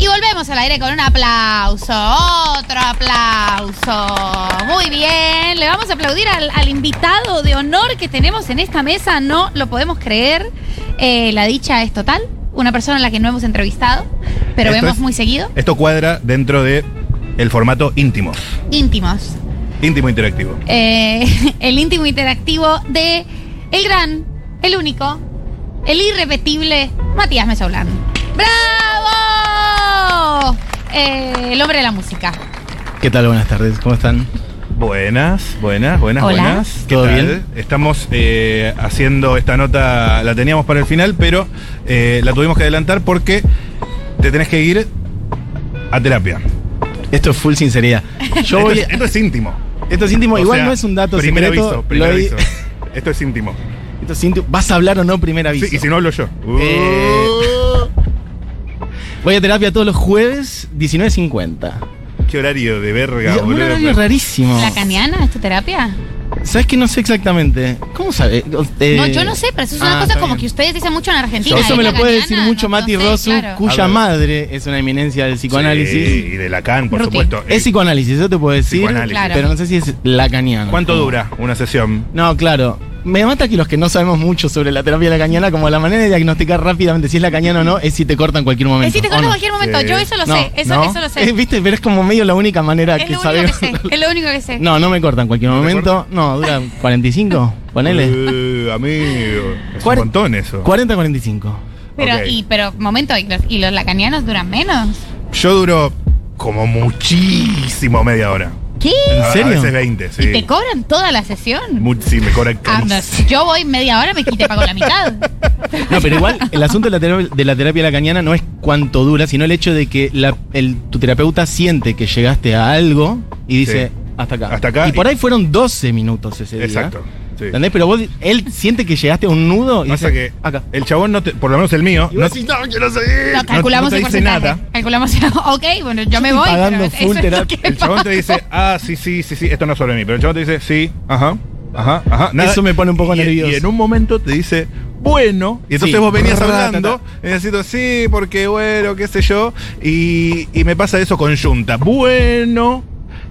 Y volvemos al aire con un aplauso, otro aplauso. Muy bien, le vamos a aplaudir al, al invitado de honor que tenemos en esta mesa, no lo podemos creer. Eh, la dicha es total, una persona a la que no hemos entrevistado, pero Esto vemos es- muy seguido. Esto cuadra dentro de el formato íntimo. Íntimos. Íntimo interactivo. Eh, el íntimo interactivo de el gran, el único, el irrepetible Matías Mesoulán. ¡Bravo! Eh, el hombre de la música. ¿Qué tal? Buenas tardes, ¿cómo están? Buenas, buenas, buenas, Hola. buenas. ¿Qué ¿Todo tal? bien? Estamos eh, haciendo esta nota, la teníamos para el final, pero eh, la tuvimos que adelantar porque te tenés que ir a terapia. Esto es full sinceridad. Yo esto, voy. es, esto es íntimo. Esto es íntimo, O igual sea, no es un dato primer secreto. aviso, primer aviso. Esto es íntimo. Esto es íntimo. ¿Vas a hablar o no primer aviso? Sí, y si no hablo yo. Eh, Voy a terapia todos los jueves, 19.50. Qué horario de verga, Es un boludo. horario rarísimo. ¿La caniana es tu terapia? ¿Sabes que no sé exactamente? ¿Cómo sabes? Eh, no, yo no sé, pero eso es una ah, cosa como bien. que ustedes dicen mucho en Argentina. Eso ¿es me lo puede decir mucho No- Mati no sé, Rosu, claro. cuya madre es una eminencia del psicoanálisis. Sí, y de Lacan, por Ruti. supuesto. Es psicoanálisis, eso te puedo decir. Claro. Pero no sé si es lacaniano. ¿Cuánto dura una sesión? No, claro. Me mata que los que no sabemos mucho sobre la terapia lacaniana, como la manera de diagnosticar rápidamente si es lacaniana o no, es si te corta en cualquier momento. Es si te ¿o corto en no? cualquier momento. Sí. Yo eso lo No, sé. Eso, ¿no? eso lo Eh, sé. Viste, pero es como medio la única manera Es que sabemos. sé. Es lo único que sé. No, no me corta en cualquier ¿No te momento. No, dura 45, ponele. Eh, amigo. Es Cuare- un montón eso. 40, 45. Pero, Ok. y, pero, momento, ¿y los, y los lacanianos duran menos? Yo duro como muchísimo media hora. ¿Qué? ¿En serio? A veces 20, sí. ¿Y te cobran toda la sesión? Mu- sí, me cobran Ah, yo voy media hora, me quité pago la mitad. No, pero igual el asunto de la, terapia, de la terapia lacaniana no es cuánto dura, sino el hecho de que la- el- tu terapeuta siente que llegaste a algo y dice Sí. hasta acá. Hasta acá Y por ahí fueron 12 minutos ese día. Exacto. Sí. ¿Entendés? Pero vos, él siente que llegaste a un nudo y Pasa dice, que acá. el chabón no te, por lo menos el mío, Y no, decís, no quiero seguir. Lo calculamos no, el no te dice nada. Calculamos, ok, bueno, yo, me estoy voy. pagando pero full eso es El chabón te dice, ah, sí, sí, sí, sí, esto no es sobre mí. Pero el chabón te dice, sí, ajá, ajá, ajá. Eso me pone un poco y, nervioso. Y en un momento te dice, bueno. Y entonces Sí. vos venías hablando, y necesito, sí, porque bueno, qué sé yo. Y, y me pasa eso con Junta. Bueno.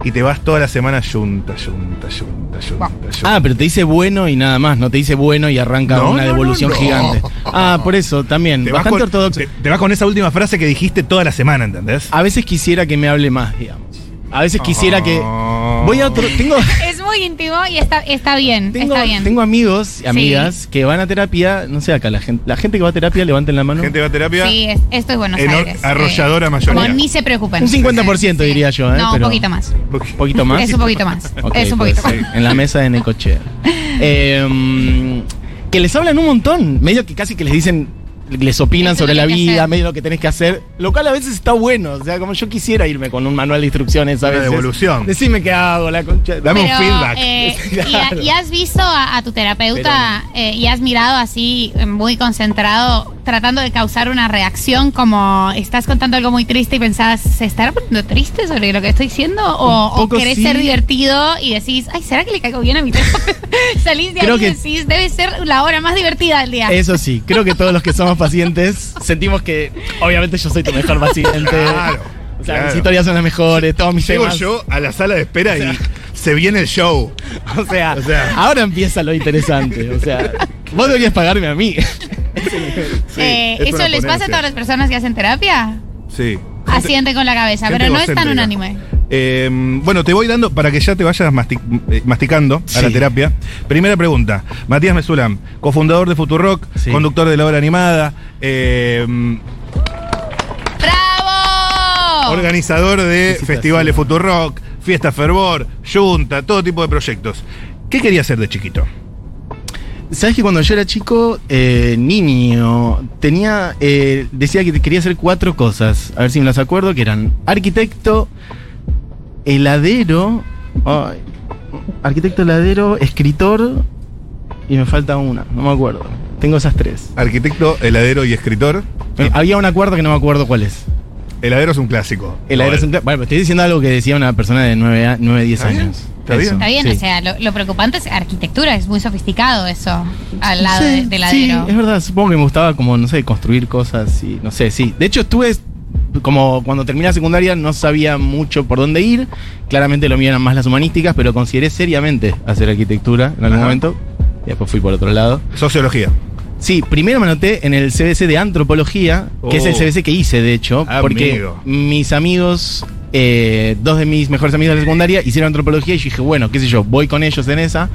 Y te vas toda la semana Junta, Junta, Junta, Junta, Junta. Ah, pero te dice bueno y nada más, no te dice bueno y arranca No, una no, devolución no, no. gigante. Ah, por eso también, te vas, bastante con, ortodoxo. te, te vas con esa última frase que dijiste toda la semana, ¿entendés? A veces quisiera que me hable más, digamos. A veces quisiera que voy a otro tengo íntimo y está, está bien, tengo, está bien. tengo amigos y amigas que van a terapia, no sé acá la gente, la gente que va a terapia levanten la mano. Gente va a terapia. Sí, es- esto es Buenos Aires. arrolladora eh, mayoría. Como ni se preocupen. Un 50% diría yo, ¿eh? No, un poquito más. Un poquito más. Es un poquito más. Es un pues, poquito más. sí, En la mesa de Necochea. Eh, que les hablan un montón. Medio que casi que les dicen, les opinan sobre la vida, medio lo que tenés que hacer. Lo cual a veces está bueno. O sea, como yo quisiera irme con un manual de instrucciones a veces. devolución. Decime qué hago, la concha. Dame un feedback. eh, y, Claro. y has visto a, a tu terapeuta eh, y has mirado así, eh, muy concentrado, tratando de causar una reacción como estás contando algo muy triste y pensás, ¿se estará poniendo triste sobre lo que estoy diciendo? O, o querés sí. ser divertido y decís, ay, ¿será que le caigo bien a mi terapeuta? Salís de Creo ahí y que- decís, debe ser la hora más divertida del día. Eso sí, creo que todos los que somos pacientes sentimos que, obviamente, yo soy tu mejor paciente. Claro, O sea, claro. mis historias son las mejores, todos mis Llego temas. yo a la sala de espera y se viene el show. O sea, O sea. ahora empieza lo interesante. O sea, vos deberías pagarme a mí. Sí, Eh, es ¿Eso les pasa a todas las personas que hacen terapia? Sí. Asiente con la cabeza, gente pero no es tan unánime. Eh, bueno, te voy dando para que ya te vayas eh, masticando a la terapia. Primera pregunta. Matías Mesulam, cofundador de Futurock, Sí. conductor de la obra animada, eh, ¡Bravo! organizador de festivales Futurock, Fiesta Fervor, Junta, todo tipo de proyectos. ¿Qué quería hacer de chiquito? Sabes que cuando yo era chico, eh, niño, tenía, eh, decía que quería hacer cuatro cosas. A ver si me las acuerdo, que eran arquitecto, heladero, ay, arquitecto, heladero, escritor y me falta una, no me acuerdo. Tengo esas tres. Arquitecto, heladero y escritor. Eh, Había una cuarta que no me acuerdo cuál es. Heladero es un clásico. Heladero es un cla- Bueno, pero estoy diciendo algo que decía una persona de 9, 9 10 ¿Está bien? años. ¿Está bien? Está bien, sí. o sea, lo, lo preocupante es arquitectura, es muy sofisticado eso, al lado Sí, de, del sí, ladero. es verdad, supongo que me gustaba como, no sé, construir cosas y no sé, sí. De hecho, estuve como cuando terminé la secundaria no sabía mucho por dónde ir. Claramente lo mío eran más las humanísticas, pero consideré seriamente hacer arquitectura en algún Ajá. momento. Y después fui por otro lado. Sociología. Sí, primero me anoté en el CBC de antropología, que es el Oh. CBC que hice, de hecho, porque Amigo. mis amigos, eh, dos de mis mejores amigos de la secundaria, hicieron antropología y yo dije, bueno, qué sé yo, voy con ellos en esa.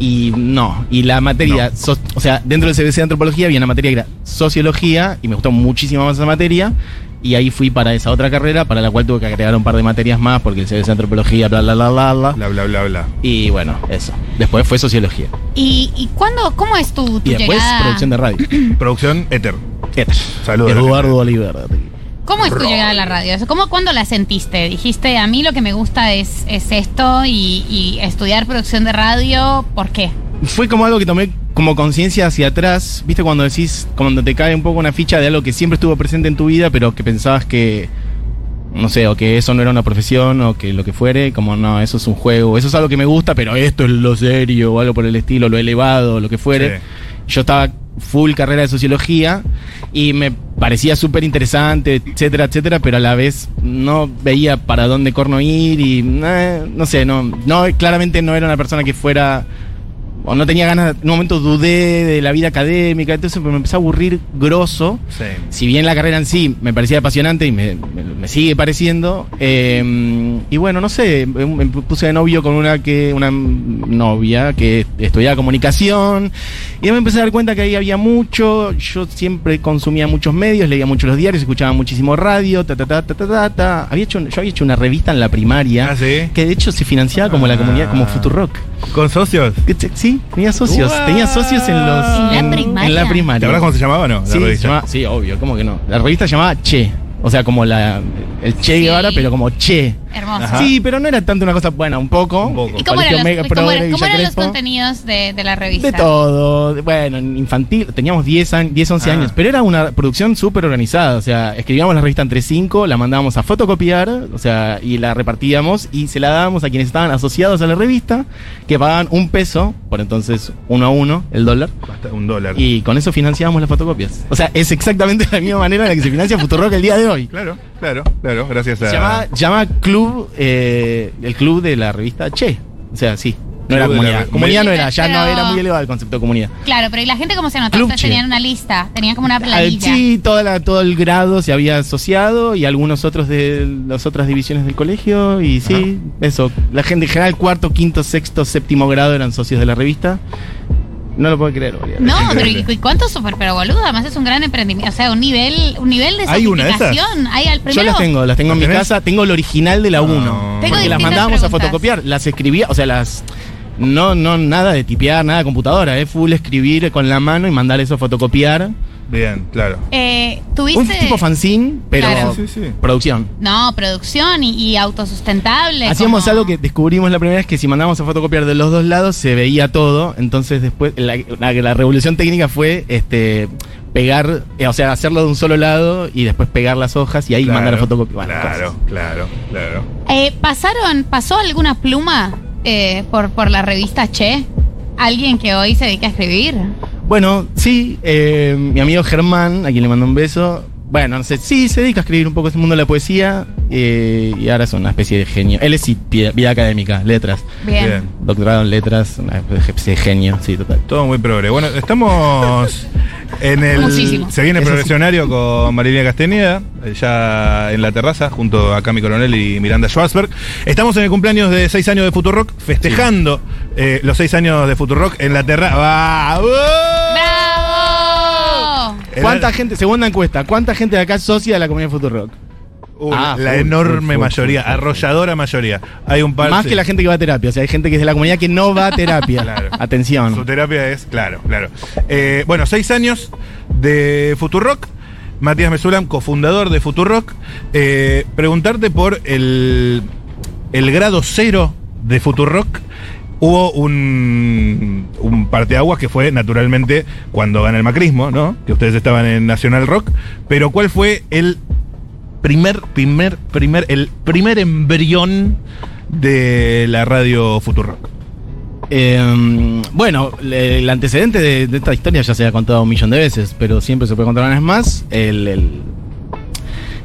Y no, y la materia, so- o sea, dentro del CBC de antropología había una materia que era sociología y me gustó muchísimo más esa materia. Y ahí fui para esa otra carrera, para la cual tuve que agregar un par de materias más, porque el CBC de antropología, bla, bla, bla, bla, bla. Bla, bla, bla, bla. Y bueno, eso. Después fue sociología. ¿Y, y cuándo, cómo es tu, tu Y después llegada? producción de radio. Producción Ether. Éter. Saludos. Eduardo Oliver. ¿Cómo es tu llegada a la radio? ¿Cómo, ¿Cuándo la sentiste? Dijiste, a mí lo que me gusta es, es esto y, y estudiar producción de radio. ¿Por qué? Fue como algo que tomé como conciencia hacia atrás. ¿Viste cuando decís, cuando te cae un poco una ficha de algo que siempre estuvo presente en tu vida, pero que pensabas que, no sé, o que eso no era una profesión, o que lo que fuere, como no, eso es un juego, eso es algo que me gusta, pero esto es lo serio, o algo por el estilo, lo elevado, lo que fuere. Sí. Yo estaba full carrera de sociología y me parecía súper interesante, etcétera, etcétera, pero a la vez no veía para dónde corno ir y eh, no sé, no, no, claramente no era una persona que fuera o no tenía ganas, en un momento dudé de la vida académica, entonces me empecé a aburrir grosso. Sí. Si bien la carrera en sí me parecía apasionante y me, me- me sigue pareciendo, eh, y bueno, no sé, me puse de novio con una que una novia que estudiaba comunicación y me empecé a dar cuenta que ahí había mucho, yo siempre consumía muchos medios, leía mucho los diarios, escuchaba muchísimo radio, ta ta ta ta ta ta, ta. Había hecho, yo había hecho una revista en la primaria Ah, sí. que de hecho se financiaba como la comunidad, como Ah. Futurock. ¿Con socios? Te- Sí, tenía socios. Wow. Tenía socios en los. ¿En la primaria? En la ¿Te primaria. acuerdas cómo se llamaba o no? La Sí, revista. llamaba- sí, obvio, ¿cómo que no? La revista se llamaba Che. O sea, como la, el Che Sí. Guevara, pero como Che. Hermoso. Ajá. Sí, pero no era tanto una cosa buena, un poco. Un poco. ¿Y cómo Colegio eran, Mega los, Progre, cómo era- cómo Villa eran los Crespo. contenidos de, de la revista? De todo, de- bueno, en infantil, teníamos 10, años, 10 11 Ah. años, pero era una producción súper organizada, o sea, escribíamos la revista entre 5, la mandábamos a fotocopiar, o sea, y la repartíamos y se la dábamos a quienes estaban asociados a la revista, que pagaban un peso, por entonces uno a uno, el dólar, Basta, un dólar. y con eso financiábamos las fotocopias. O sea, es exactamente la misma manera en la que se financia Futurock el día de hoy. Claro, claro, claro. Gracias a. Se llama, llama Club, eh, el club de la revista Che. O sea, sí. No era comunidad. Comunidad no era, ya Pero- no era muy elevado el concepto de comunidad. Claro, pero ¿y la gente cómo se anotó? Ustedes tenían una lista, tenían como una Al- planilla. sí, toda la, todo el grado se había asociado y algunos otros de las otras divisiones del colegio. Y sí, eso. La gente en general, cuarto, quinto, sexto, séptimo grado eran socios de la revista. No lo puedo creer, María. No, pero ¿y, cuánto super, pero boludo, además es un gran emprendimiento, o sea, un nivel, un nivel de ¿Hay una de esas? sofisticación. Hay al Yo las tengo, las tengo en mi casa. Tengo el original de la 1. Tengo porque las distintas mandábamos a preguntas. fotocopiar. Las escribía, o sea, las. No, no, nada de tipear, nada de computadora, es full escribir con la mano y mandar eso a fotocopiar. Bien, claro. Eh, ¿Tuviste? Un tipo fanzine, pero Claro. Sí, sí, sí. producción. No, producción y, y autosustentable. Hacíamos como- algo que descubrimos la primera vez que si mandábamos a fotocopiar de los dos lados se veía todo. Entonces después la, la- la revolución técnica fue este pegar, eh, o sea, hacerlo de un solo lado y después pegar las hojas y ahí Claro, mandar a fotocopiar. Bueno, claro, cosas. claro, claro. Eh, ¿Pasaron, pasó alguna pluma eh, por, por la revista Che? ¿Alguien que hoy se dedica a escribir? Bueno, sí, eh, mi amigo Germán, a quien le mando un beso. Bueno, no sé, sí, se dedica a escribir un poco ese mundo de la poesía eh, y ahora es una especie de genio. Él es sí, vida, vida académica, letras, Bien. Bien. doctorado en letras, una especie de genio, sí, total. Todo muy progre. Bueno, estamos en el. Muchísimo. Se viene el sí. progresionario con Marilina Castañeda, ya en la terraza, junto a Cami Coronel y Miranda Schwarzberg. Estamos en el cumpleaños de 6 años de Futurock, festejando eh, los 6 años de Futurock en la terraza. ¡Va! ¿Cuánta gente, segunda encuesta, cuánta gente de acá es socia de la comunidad Futurock? Uh, Ah, la full, enorme full, mayoría, full, full. arrolladora mayoría. Hay un par Más sí. que la gente que va a terapia, o sea, hay gente que es de la comunidad que no va a terapia. Claro. Su Atención. terapia es, claro, claro. Eh, bueno, seis años de Futurock. Matías Mesulam, cofundador de Futurock. Eh, preguntarte por el, el grado cero de Futurock. Hubo un, un parteaguas que fue naturalmente cuando gana el macrismo, ¿no? Que ustedes estaban en Nacional Rock. Pero ¿cuál fue el primer, primer, primer, el primer embrión de la radio Futurock? Eh, bueno, el antecedente de, esta historia ya se ha contado un millón de veces, pero siempre se puede contar una vez más. El,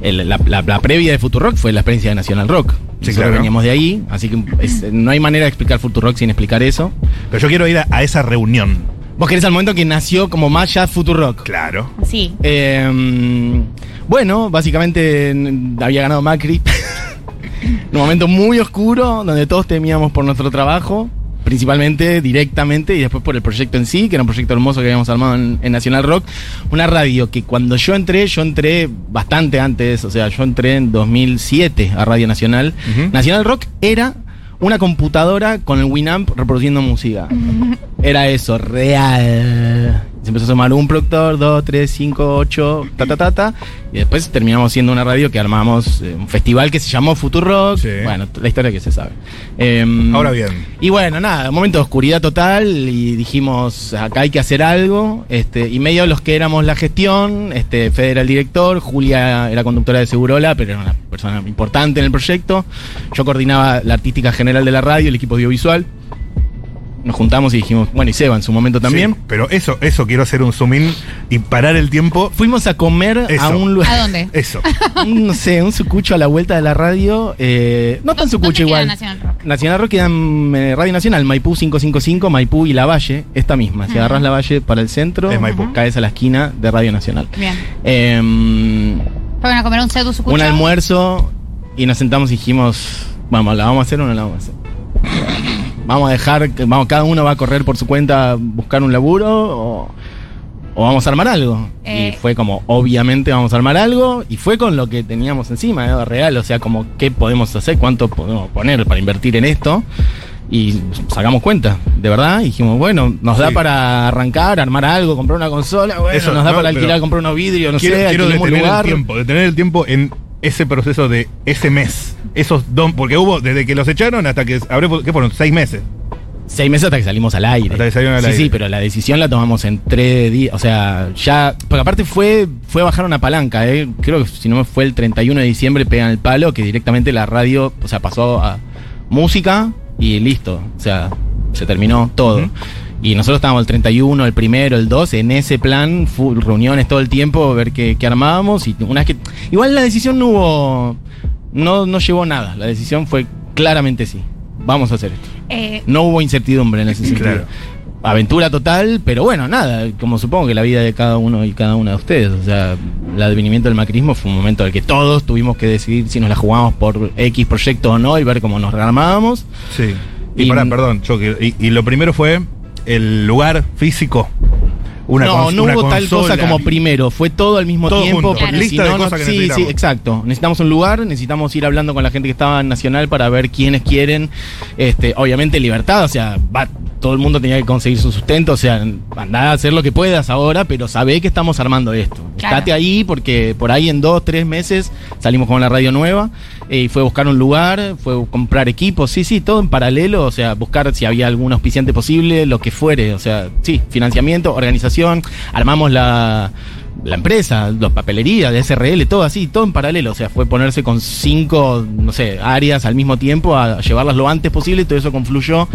el- la- la previa de Futurock fue la experiencia de Nacional Rock. Sí, Nosotros claro. veníamos de ahí, así que es- no hay manera de explicar Futurock sin explicar eso. Pero yo quiero ir a, a esa reunión. Vos querés al momento que nació como más ya Futurock. Claro. Sí. Eh, bueno, básicamente había ganado Macri. en un momento muy oscuro, donde todos temíamos por nuestro trabajo, principalmente directamente, y después por el proyecto en sí, que era un proyecto hermoso que habíamos armado en, en Nacional Rock. Una radio que cuando yo entré, yo entré bastante antes, o sea, yo entré en 2007 a Radio Nacional. Ujú. Nacional Rock era una computadora con el Winamp reproduciendo música. Era eso, real. Se empezó a sumar un productor, dos, tres, cinco, ocho, ta, ta, ta, ta. Y después terminamos siendo una radio que armamos eh, un festival que se llamó Futurock. Sí. Bueno, la historia que se sabe. Em, Ahora bien. Y bueno, nada, un momento de oscuridad total y dijimos, acá hay que hacer algo. Este, y medio los que éramos la gestión, este, Fede era el director, Julia era conductora de Segurola, pero era una persona importante en el proyecto. Yo coordinaba la artística general de la radio, el equipo audiovisual. Nos juntamos y dijimos, bueno, y Seba en su momento también. Sí, pero eso, eso quiero hacer un zoom in y parar el tiempo. Fuimos a comer a un lugar. ¿A dónde? Eso. un, no sé, un sucucho a la vuelta de la radio. eh, no tan ¿Dónde sucucho queda igual. Nacional Rock? Nacional Rock queda en eh, Radio Nacional, Maipú 555, Maipú y La Valle, esta misma. Si Ujú. agarras La Valle para el centro, Es Maipú. caes a la esquina de Radio Nacional. Bien. Eh, ¿Fueron a comer un sedu sucucho? un almuerzo y nos sentamos y dijimos, vamos, ¿la vamos a hacer o no la vamos a hacer? Vamos a dejar, que- vamos, cada uno va a correr por su cuenta a buscar un laburo o, o vamos a armar algo. Eh. Y fue como, obviamente vamos a armar algo y fue con lo que teníamos encima, ¿eh? real, o sea, como qué podemos hacer, cuánto podemos poner para invertir en esto. Y sacamos cuenta, de verdad, y dijimos, bueno, nos da para arrancar, armar algo, comprar una consola, bueno, Eso, nos da no, para alquilar, comprar unos vidrios, no quiero sé, quiero un detener lugar. el tiempo, detener el tiempo en ese proceso de ese mes. Esos dos, porque hubo desde que los echaron hasta que habré, ¿qué fueron? Seis meses. Seis meses hasta que salimos al aire. Hasta que salieron al sí, aire. sí, pero la decisión la tomamos en tres días. O sea, ya. Porque aparte fue, fue bajar una palanca, ¿eh? Creo que si no me fue el 31 de diciembre, pegan el palo, que directamente la radio, o sea, pasó a música y listo. O sea, se terminó todo. Ujú. Y nosotros estábamos el 31, el primero, el 2, en ese plan, full reuniones todo el tiempo, ver qué, qué armábamos. Y una vez que. Igual la decisión no hubo. No, no llevó nada. La decisión fue claramente sí. Vamos a hacer esto. Eh, No hubo incertidumbre en ese sentido. Claro. Aventura total, pero bueno, nada, como supongo que la vida de cada uno y cada una de ustedes. O sea, el advenimiento del macrismo fue un momento en el que todos tuvimos que decidir si nos la jugábamos por X proyecto o no y ver cómo nos armábamos. Sí. Y, Y- pará, perdón, yo quiero- y, y lo primero fue el lugar físico. Una no, no una hubo tal cosa como primero, fue todo al mismo Todo tiempo. junto, porque lista si de no, no- cosas que sí, sí, exacto. Necesitamos un lugar, necesitamos ir hablando con la gente que estaba en Nacional para ver quiénes quieren. Este, obviamente libertad, o sea, va, todo el mundo tenía que conseguir su sustento, o sea, andá a hacer lo que puedas ahora, pero sabé que estamos armando esto. Claro. Estate ahí porque por ahí en dos, tres meses salimos con la radio nueva eh, y fue buscar un lugar, fue comprar equipos, sí, sí, todo en paralelo, o sea, buscar si había algún auspiciante posible, lo que fuere, o sea, sí, financiamiento, organización, armamos la, la empresa, la papelería, de SRL, todo así, todo en paralelo, o sea, fue ponerse con cinco, no sé, áreas al mismo tiempo a llevarlas lo antes posible, todo eso confluyó,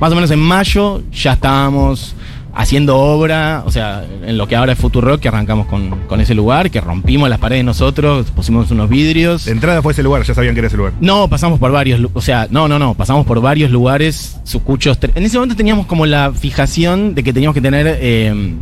más o menos en mayo ya estábamos haciendo obra, o sea, en lo que ahora es Futurock, que arrancamos con, con ese lugar, que rompimos las paredes nosotros, pusimos unos vidrios. De entrada fue ese lugar, ya sabían que era ese lugar. No, pasamos por varios, o sea, no, no, no, pasamos por varios lugares, sucuchos. En ese momento teníamos como la fijación de que teníamos que tener eh,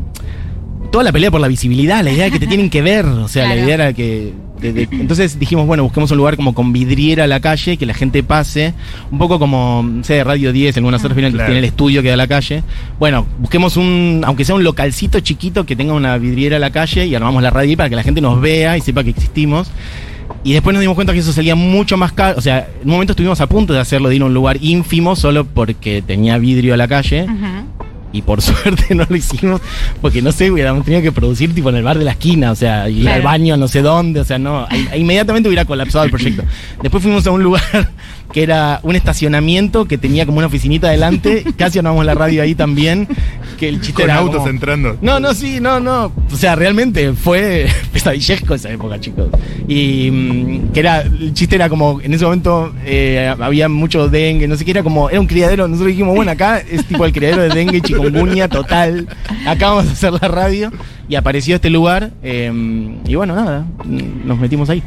toda la pelea por la visibilidad, la idea de que te tienen que ver, o sea, Claro. la idea era que... de- de- entonces dijimos, bueno, busquemos un lugar como con vidriera a la calle, que la gente pase, un poco como, no sé, Radio 10, en Buenos Aires final, que tiene el estudio que da a la calle. Bueno, busquemos un, aunque sea un localcito chiquito que tenga una vidriera a la calle y armamos la radio ahí para que la gente nos vea y sepa que existimos. Y después nos dimos cuenta que eso salía mucho más caro. O sea, en un momento estuvimos a punto de hacerlo, de ir a un lugar ínfimo solo porque tenía vidrio a la calle. ujú. Y por suerte no lo hicimos porque no sé, hubiéramos tenido que producir tipo en el bar de la esquina, o sea, ir Claro. al baño no sé dónde, o sea, no, inmediatamente hubiera colapsado el proyecto. Después fuimos a un lugar que era un estacionamiento que tenía como una oficinita adelante, casi armamos la radio ahí también, que el chiste Con era autos como- entrando. no, no, sí, no, no. O sea, realmente fue pesadillesco esa época, chicos. Y mm, que era, el chiste era como, en ese momento eh, había mucho dengue, no sé qué, era como, era un criadero. Nosotros dijimos, bueno, acá es tipo el criadero de dengue, chikungunya total. Acá vamos a hacer la radio. Y apareció este lugar. eh, y bueno, nada, nos metimos ahí.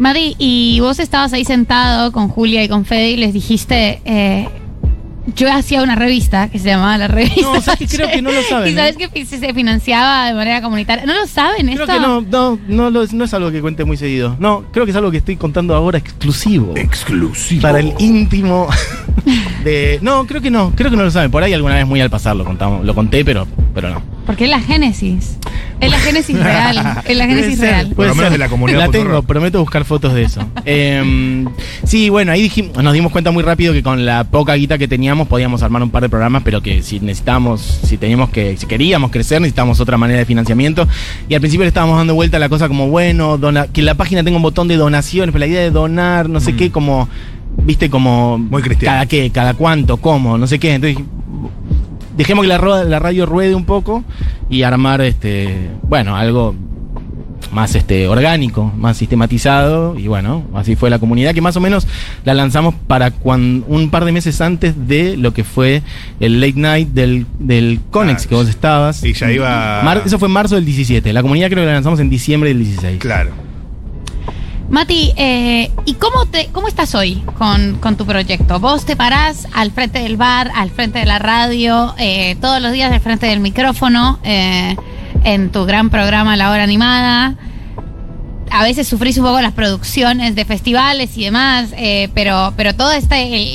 Madi, y vos estabas ahí sentado con Julia y con Fede y les dijiste, eh, yo hacía una revista que se llamaba La Revista. No, ¿sabes qué? Creo que no lo saben, Y sabes ¿eh? que se financiaba de manera comunitaria. ¿No lo saben Creo esto? que no, no, no, lo- no es algo que cuente muy seguido. No, creo que es algo que estoy contando ahora exclusivo. Exclusivo. Para el íntimo de. No, creo que no, creo que no lo saben. Por ahí alguna vez muy al pasar lo contamos, lo conté, pero, pero no. Porque es la génesis. Es la génesis real. Es la génesis Puede ser, real. Por lo menos de la comunidad La tengo, prometo buscar fotos de eso. Eh, sí, bueno, ahí dijimos, nos dimos cuenta muy rápido que con la poca guita que teníamos podíamos armar un par de programas, pero que si necesitábamos, si teníamos que, si queríamos crecer, necesitábamos otra manera de financiamiento. Y al principio le estábamos dando vuelta a la cosa como, bueno, dona- que la página tenga un botón de donaciones, pero la idea de donar, no sé qué, como, viste, como... Muy cristiano. Cada qué, cada cuánto, cómo, no sé qué. Entonces dejemos que la, radio ruede un poco y armar este bueno algo más este orgánico más sistematizado y bueno así fue la comunidad que más o menos la lanzamos para cuan- un par de meses antes de lo que fue el late night del, del Conex Ah, que vos estabas. Y ya iba- Mar- eso fue en marzo del 17 la comunidad creo que la lanzamos en diciembre del 16 Claro. Mati, eh, ¿y cómo, te, cómo estás hoy con, con tu proyecto? Vos te parás al frente del bar, al frente de la radio, eh, todos los días al frente del micrófono, eh, en tu gran programa La Hora Animada. A veces sufrís un poco las producciones de festivales y demás, eh, pero, pero todas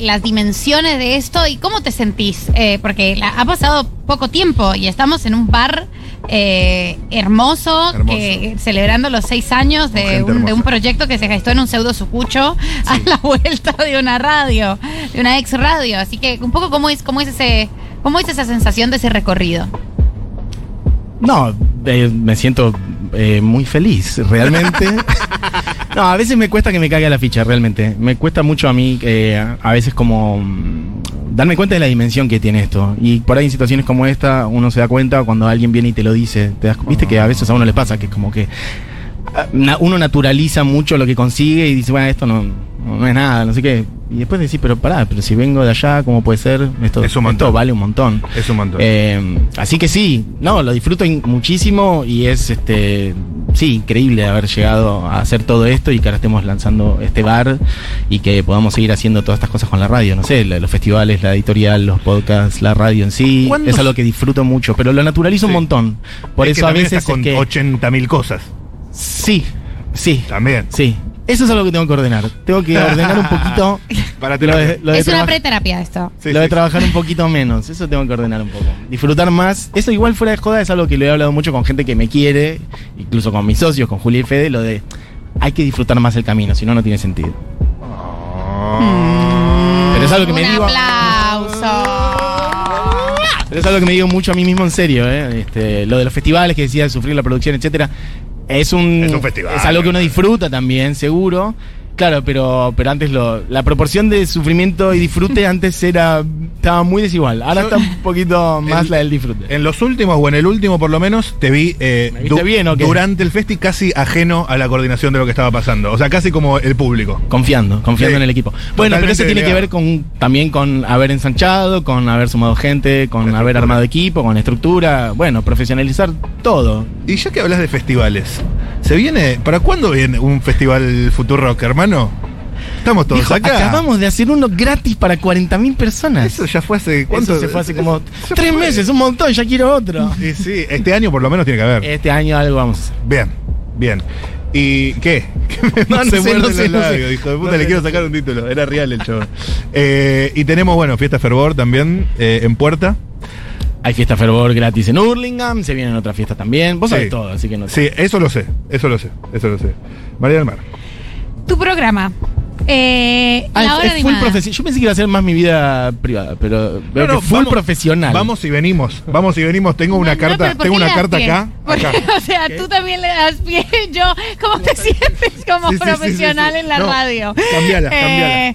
las dimensiones de esto y cómo te sentís, porque ha pasado poco tiempo y estamos en un bar eh, hermoso, Hermoso. que- celebrando los seis años de un, de un hermosa. proyecto que se gestó en un pseudo sucucho a la vuelta de una radio, de una ex radio. Así que un poco cómo es, cómo es ese, cómo es esa sensación de ese recorrido. No, eh, me siento eh, muy feliz, realmente. no, a veces me cuesta que me caiga la ficha, realmente. Me cuesta mucho a mí, eh, a veces como mm, darme cuenta de la dimensión que tiene esto. Y por ahí en situaciones como esta uno se da cuenta cuando alguien viene y te lo dice. Te das- Viste que a veces a uno le pasa que es como que ah, uno naturaliza mucho lo que consigue y dice, bueno, esto no, no es nada, no sé qué. Y después decís, pero pará, pero si vengo de allá, ¿cómo puede ser? Esto, Es un esto vale un montón. Es un montón. Eh, así que sí, no, lo disfruto muchísimo y es este sí, increíble haber llegado a hacer todo esto y que ahora estemos lanzando este bar y que podamos seguir haciendo todas estas cosas con la radio, no sé, los festivales, la editorial, los podcasts, la radio en sí, ¿Cuándo es algo que disfruto mucho, pero lo naturalizo Sí. un montón. Por Es que eso a veces estás con es que 80.000 cosas. Sí, sí, También. sí. Eso es algo que tengo que ordenar. Tengo que ordenar un poquito Para lo de, lo de es una preterapia esto. Sí, lo de sí. trabajar un poquito menos, eso tengo que ordenar un poco. Disfrutar más. Eso igual fuera de joda es algo que lo he hablado mucho con gente que me quiere, incluso con mis socios, con Julia y Fede, lo de hay que disfrutar más el camino, si no, no tiene sentido. Pero es algo que me un digo. aplauso. Pero es algo que me digo mucho a mí mismo en serio, ¿eh? Este, lo de los festivales que decía de sufrir la producción, etcétera. Es un, Es un festival, es algo que uno disfruta también, seguro. Claro, pero, pero antes lo, la proporción de sufrimiento y disfrute antes era estaba muy desigual. Ahora Yo- está un poquito más la del disfrute. En los últimos, o en el último por lo menos, te vi eh, durante el festi casi ajeno a la coordinación de lo que estaba pasando. O sea, casi como el público. Confiando, confiando Sí. en el equipo. Bueno, pero eso tiene que ver con también con haber ensanchado, con haber sumado gente, con haber armado equipo, con estructura, bueno, profesionalizar todo. Y ya que hablas de festivales, ¿se viene? ¿Para cuándo viene un festival Futurock, hermano? Estamos todos acá. acabamos de hacer uno gratis para 40.000 personas. Eso ya fue hace. ¿Cuánto? Eso se fue hace como Ya tres fue. meses, un montón, ya quiero otro. Y sí, este año por lo menos tiene que haber. Este año algo vamos. Bien, bien. ¿Y qué? No, no sé, no los sé, no sé. hijo de puta, No le sé, quiero no sacar un título. Era real el show. Eh, y tenemos, bueno, Fiesta Fervor también eh, en puerta. Hay fiesta fervor gratis en Hurlingham, se vienen otras fiestas también. Vos Sí. sabés todo, así que no Sí, eso lo sé, eso lo sé, eso lo sé. María del Mar. Tu programa. Eh, Ah, la es- hora es full profesional. Yo pensé que iba a ser más mi vida privada, pero No, no, que full vamos- profesional. Vamos y venimos, vamos y venimos. Tengo una No, carta, pero ¿por tengo qué una carta pie? acá. Porque, acá. o sea, tú también le das pie. Yo, ¿cómo te sientes como Sí, sí, sí, sí, profesional sí. en la No, radio? cambiala, cambiala. Eh,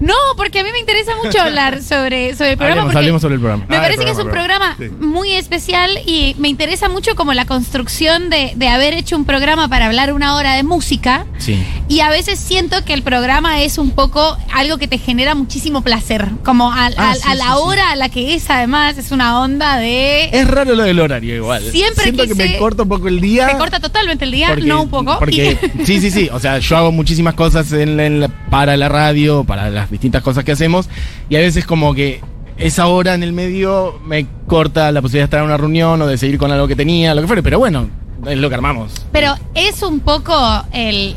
No, porque a mí me interesa mucho hablar sobre, sobre el programa. Hablemos, sobre el programa. Me Ah, parece que es un programa, programa sí. muy especial y me interesa mucho como la construcción de, de haber hecho un programa para hablar una hora de música. Sí. Y a veces siento que el programa es un poco algo que te genera muchísimo placer. Como a, Ah, a- sí, a sí, la hora a la que es, además, es una onda de. Es raro lo del horario igual. Siempre Siento que me corta un poco el día. Te corta totalmente el día, porque- no un poco. Porque, Y- sí, sí, sí. O sea, yo hago muchísimas cosas en la- en la- para la radio, para las distintas cosas que hacemos. Y a veces como que esa hora en el medio me corta la posibilidad de estar en una reunión o de seguir con algo que tenía, lo que fuera. Pero bueno, es lo que armamos. Pero es un poco el,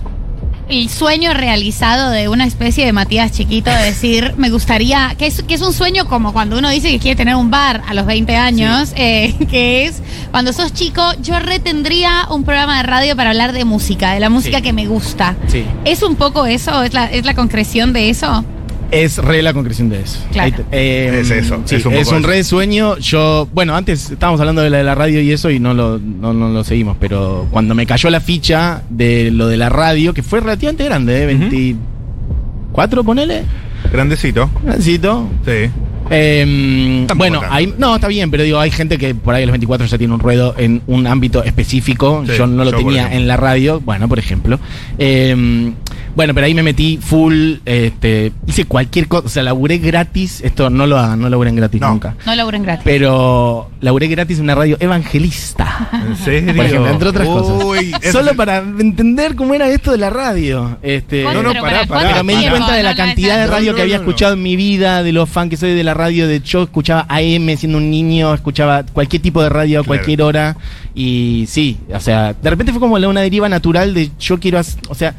el sueño realizado de una especie de Matías chiquito de decir, me gustaría, que es, que es un sueño como cuando uno dice que quiere tener un bar a los 20 años, eh, que es cuando sos chico, yo retendría un programa de radio para hablar de música, de la música Sí. que me gusta. Sí. ¿Es un poco eso? ¿Es la, es la concreción de eso? Es re la concreción de eso. Claro. Ahí te- eh, Es eso, sí, es es un un, poco eso. re sueño. Yo, bueno, antes estábamos hablando de la, de la radio y eso y no lo, no, no lo seguimos, pero cuando me cayó la ficha de lo de la radio, que fue relativamente grande, ¿eh? 24, ponele. Grandecito. Grandecito. Sí. Eh, Tampoco bueno, tanto. hay, no, está bien, pero digo, hay gente que por ahí a los 24 ya tiene un ruedo en un ámbito específico. Sí, yo no lo yo, por tenía ejemplo. en la radio, bueno, por ejemplo. Eh, bueno, pero ahí me metí full, este, hice cualquier cosa, o sea, laburé gratis, esto no lo hagan, no laburen gratis No. nunca. No laburen gratis. Pero laburé gratis en una radio evangelista. ¿En serio? Por ejemplo, entre otras Uy, cosas. Solo para entender cómo era esto de la radio. Este, ¿Cuánto- no, pero pará, para pará, pero me di cuenta de la No, no, cantidad de no, radio no, que había no, no. escuchado en mi vida, de lo fan que soy de la radio. De hecho, escuchaba AM siendo un niño, escuchaba cualquier tipo de radio a Claro. cualquier hora. Y sí, o sea, de repente fue como una deriva natural de yo quiero, hac- o sea,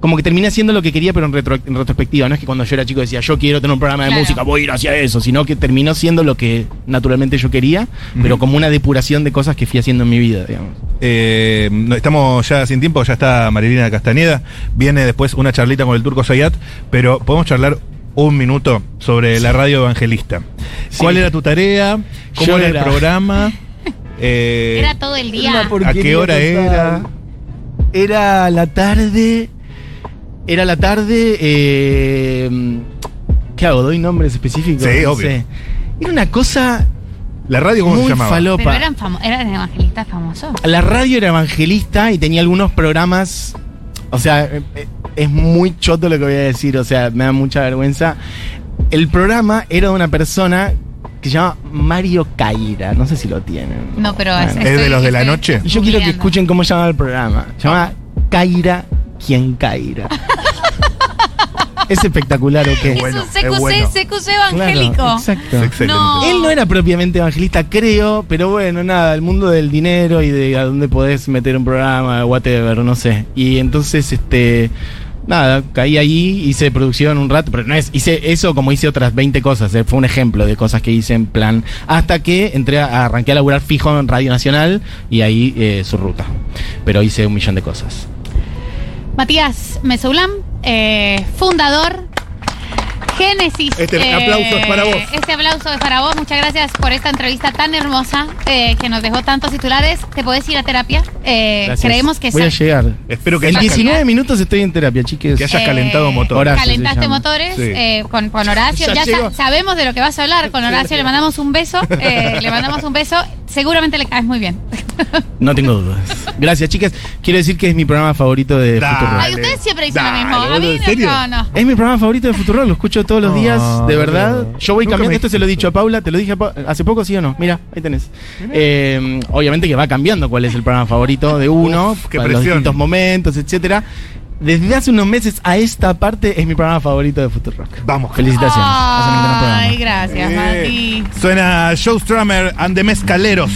como que terminé haciendo lo que quería, pero en, retro- en retrospectiva. No es que cuando yo era chico decía, yo quiero tener un programa de Claro. música, voy a ir hacia eso, sino que terminó siendo lo que naturalmente yo quería, pero como una depuración de cosas que fui haciendo en mi vida, digamos. Eh, estamos ya sin tiempo, ya está Marilina Castañeda. Viene después una charlita con el turco Sayat, pero podemos charlar un minuto sobre la radio evangelista. Sí. ¿Cuál era tu tarea? ¿Cómo era, era- el programa? Eh, Era todo el día. ¿A qué hora total. era? Era la tarde. Era la tarde. Eh, ¿Qué hago? ¿Doy nombres específicos? Sí, No obvio. sé. Era una cosa ¿La radio cómo muy se llamaba? falopa. Pero eran, famo- eran evangelistas famosos. La radio era evangelista y tenía algunos programas. O sea, eh, es muy choto lo que voy a decir, o sea, me da mucha vergüenza. El programa era de una persona que se llama Mario Caira, no sé si lo tienen. No, pero Bueno. es, ¿Es de los de la noche? Yo quiero que escuchen cómo se llama el programa. Se llama Caira quien Caira. Es espectacular, ¿o qué? Es bueno, un es CQC, bueno. CQC evangélico. Claro, exacto. Es excelente. No. Él no era propiamente evangelista, creo, pero bueno, nada, el mundo del dinero y de a dónde podés meter un programa, whatever, no sé. Y entonces, este, nada, caí ahí, hice producción un rato, pero no es, hice eso como hice otras 20 cosas, eh, fue un ejemplo de cosas que hice en plan, hasta que entré a, arranqué a laburar fijo en Radio Nacional y ahí eh, su ruta. Pero hice un millón de cosas. Matías Mesoulam, eh, fundador. Génesis. Este eh, aplauso es para vos. Este aplauso es para vos. Muchas gracias por esta entrevista tan hermosa eh, que nos dejó tantos titulares. ¿Te podés ir a terapia? Eh, creemos que Voy a llegar. Espero que En hayas, 19 minutos estoy en terapia, chiques. que hayas calentado motor. Horacio se Calentaste motores Sí. eh, con, con Horacio. Ya Ya, sa- llegó. sabemos de lo que vas a hablar con Horacio. Le mandamos un beso. eh, le mandamos un beso. Seguramente le caes muy bien. No tengo dudas. Gracias, chicas. Quiero decir que es mi programa favorito de Dale. Ay, ustedes siempre dicen lo mismo. A boludo, mí ¿en serio? no, no. Es mi programa favorito de Futurock, lo escucho todos los días, No, de verdad. Yo voy Nunca cambiando, me esto se lo he dicho a Paula, te lo dije a Pa- hace poco, ¿sí o no? Mira, ahí tenés. Eh, obviamente que va cambiando cuál es el programa favorito de uno, Uf, qué para los presión. distintos momentos, etcétera. Desde hace unos meses a esta parte es mi programa favorito de Futurock. Vamos. Felicitaciones. Hacen un gran programa. Ay, gracias, Eh, Mati. Suena Joe Strummer and the Mezcaleros.